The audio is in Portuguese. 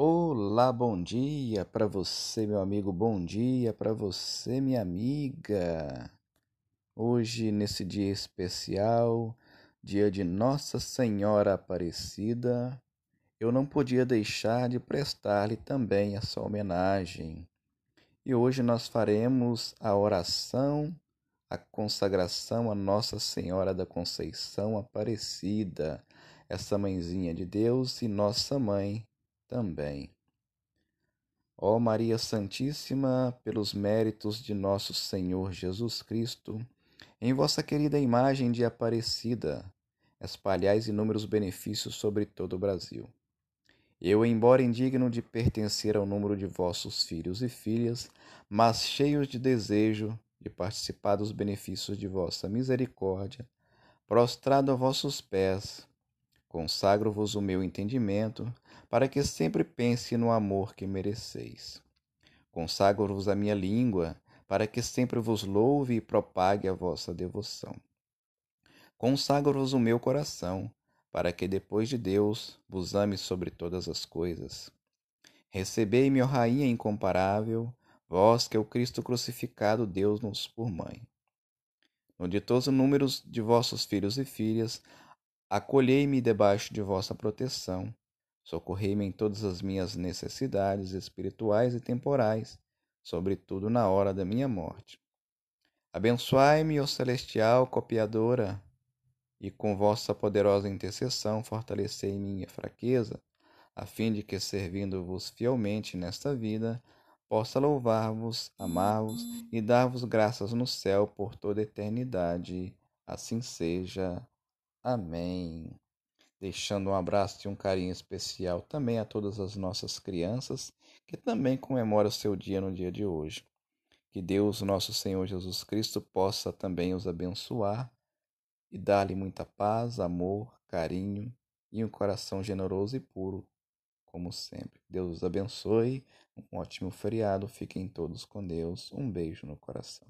Olá, bom dia para você, meu amigo, bom dia para você, minha amiga. Hoje, nesse dia especial, dia de Nossa Senhora Aparecida, eu não podia deixar de prestar-lhe também essa homenagem. E hoje nós faremos a oração, a consagração a Nossa Senhora da Conceição Aparecida, essa mãezinha de Deus e nossa mãe também. Ó Maria Santíssima, pelos méritos de nosso Senhor Jesus Cristo, em vossa querida imagem de Aparecida, espalhais inúmeros benefícios sobre todo o Brasil. Eu, embora indigno de pertencer ao número de vossos filhos e filhas, mas cheios de desejo de participar dos benefícios de vossa misericórdia, prostrado a vossos pés, Consagro-vos o meu entendimento, para que sempre pense no amor que mereceis. Consagro-vos a minha língua, para que sempre vos louve e propague a vossa devoção. Consagro-vos o meu coração, para que depois de Deus vos ame sobre todas as coisas. Recebei-me, ó Rainha incomparável, vós que é o Cristo crucificado Deus-nos por mãe. No ditoso número de vossos filhos e filhas, Acolhei-me debaixo de vossa proteção, socorrei-me em todas as minhas necessidades espirituais e temporais, sobretudo na hora da minha morte. Abençoai-me, ó celestial copiadora, e com vossa poderosa intercessão fortalecei minha fraqueza, a fim de que, servindo-vos fielmente nesta vida, possa louvar-vos, amar-vos e dar-vos graças no céu por toda eternidade. Assim seja. Amém. Deixando um abraço e um carinho especial também a todas as nossas crianças que também comemoram seu dia no dia de hoje. Que Deus, nosso Senhor Jesus Cristo, possa também os abençoar e dar-lhe muita paz, amor, carinho e um coração generoso e puro, como sempre. Deus os abençoe. Um ótimo feriado. Fiquem todos com Deus. Um beijo no coração.